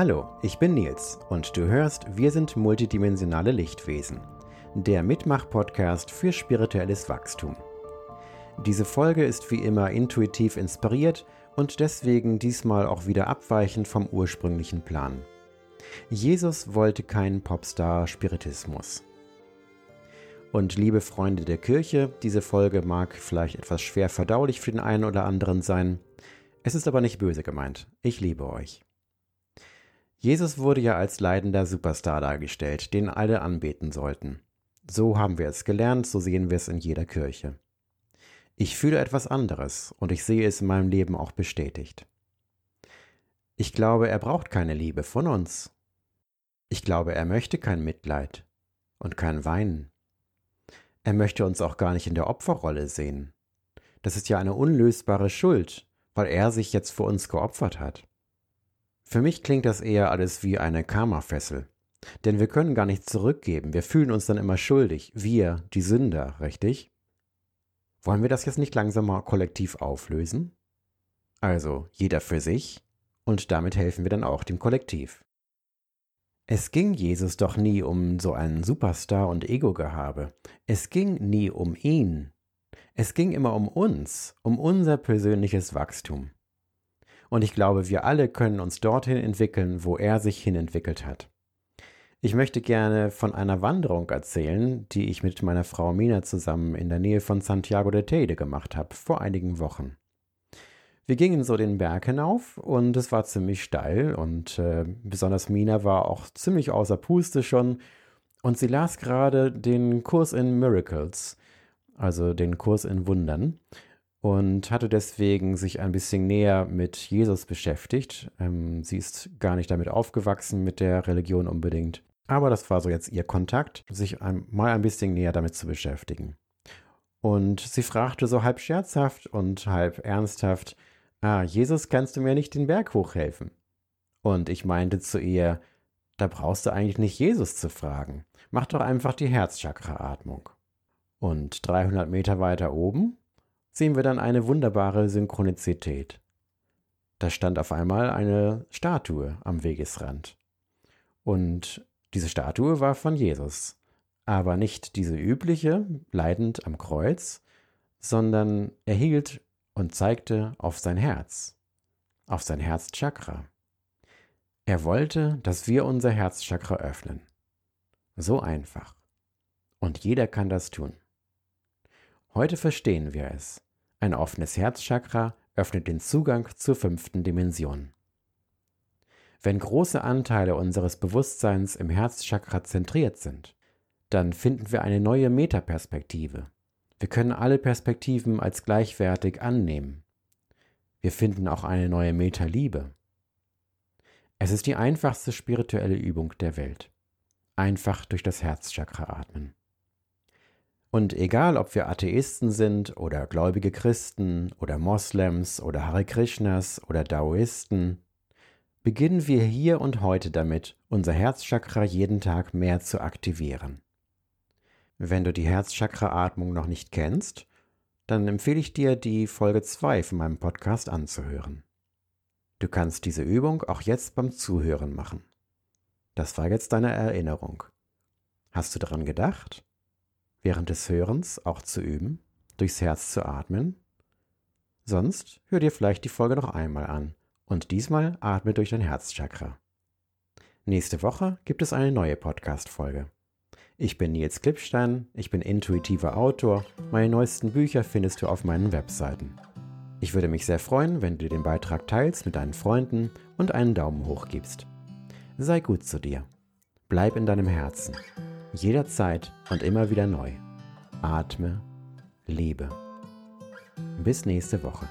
Hallo, ich bin Nils und du hörst Wir sind multidimensionale Lichtwesen, der Mitmach-Podcast für spirituelles Wachstum. Diese Folge ist wie immer intuitiv inspiriert und deswegen diesmal auch wieder abweichend vom ursprünglichen Plan. Jesus wollte keinen Popstar-Spiritismus. Und liebe Freunde der Kirche, diese Folge mag vielleicht etwas schwer verdaulich für den einen oder anderen sein. Es ist aber nicht böse gemeint. Ich liebe euch. Jesus wurde ja als leidender Superstar dargestellt, den alle anbeten sollten. So haben wir es gelernt, so sehen wir es in jeder Kirche. Ich fühle etwas anderes und ich sehe es in meinem Leben auch bestätigt. Ich glaube, er braucht keine Liebe von uns. Ich glaube, er möchte kein Mitleid und kein Weinen. Er möchte uns auch gar nicht in der Opferrolle sehen. Das ist ja eine unlösbare Schuld, weil er sich jetzt für uns geopfert hat. Für mich klingt das eher alles wie eine Karma-Fessel. Denn wir können gar nichts zurückgeben. Wir fühlen uns dann immer schuldig. Wir, die Sünder, richtig? Wollen wir das jetzt nicht langsam mal kollektiv auflösen? Also jeder für sich und damit helfen wir dann auch dem Kollektiv. Es ging Jesus doch nie um so einen Superstar und Ego-Gehabe. Es ging nie um ihn. Es ging immer um uns, um unser persönliches Wachstum. Und ich glaube, wir alle können uns dorthin entwickeln, wo er sich hinentwickelt hat. Ich möchte gerne von einer Wanderung erzählen, die ich mit meiner Frau Mina zusammen in der Nähe von Santiago de Teide gemacht habe, vor einigen Wochen. Wir gingen so den Berg hinauf und es war ziemlich steil und äh, besonders Mina war auch ziemlich außer Puste schon und sie las gerade den Kurs in Miracles, also den Kurs in Wundern und hatte deswegen sich ein bisschen näher mit Jesus beschäftigt. Ähm, sie ist gar nicht damit aufgewachsen mit der Religion unbedingt, aber das war so jetzt ihr Kontakt, sich ein, mal ein bisschen näher damit zu beschäftigen. Und sie fragte so halb scherzhaft und halb ernsthaft, Ah, Jesus, kannst du mir nicht den Berg hochhelfen? Und ich meinte zu ihr, da brauchst du eigentlich nicht Jesus zu fragen. Mach doch einfach die Herzchakra-Atmung. Und 300 Meter weiter oben sehen wir dann eine wunderbare Synchronizität. Da stand auf einmal eine Statue am Wegesrand. Und diese Statue war von Jesus. Aber nicht diese übliche, leidend am Kreuz, sondern er hielt und zeigte auf sein Herz, auf sein Herzchakra. Er wollte, dass wir unser Herzchakra öffnen. So einfach. Und jeder kann das tun. Heute verstehen wir es. Ein offenes Herzchakra öffnet den Zugang zur fünften Dimension. Wenn große Anteile unseres Bewusstseins im Herzchakra zentriert sind, dann finden wir eine neue Metaperspektive, wir können alle Perspektiven als gleichwertig annehmen. Wir finden auch eine neue Meta-Liebe. Es ist die einfachste spirituelle Übung der Welt. Einfach durch das Herzchakra atmen. Und egal, ob wir Atheisten sind oder gläubige Christen oder Moslems oder Hare Krishnas oder Daoisten, beginnen wir hier und heute damit, unser Herzchakra jeden Tag mehr zu aktivieren. Wenn du die Herzchakra-Atmung noch nicht kennst, dann empfehle ich dir, die Folge 2 von meinem Podcast anzuhören. Du kannst diese Übung auch jetzt beim Zuhören machen. Das war jetzt deine Erinnerung. Hast du daran gedacht, während des Hörens auch zu üben, durchs Herz zu atmen? Sonst hör dir vielleicht die Folge noch einmal an und diesmal atme durch dein Herzchakra. Nächste Woche gibt es eine neue Podcast-Folge. Ich bin Nils Klippstein, ich bin intuitiver Autor. Meine neuesten Bücher findest du auf meinen Webseiten. Ich würde mich sehr freuen, wenn du den Beitrag teilst mit deinen Freunden und einen Daumen hoch gibst. Sei gut zu dir. Bleib in deinem Herzen. Jederzeit und immer wieder neu. Atme, lebe. Bis nächste Woche.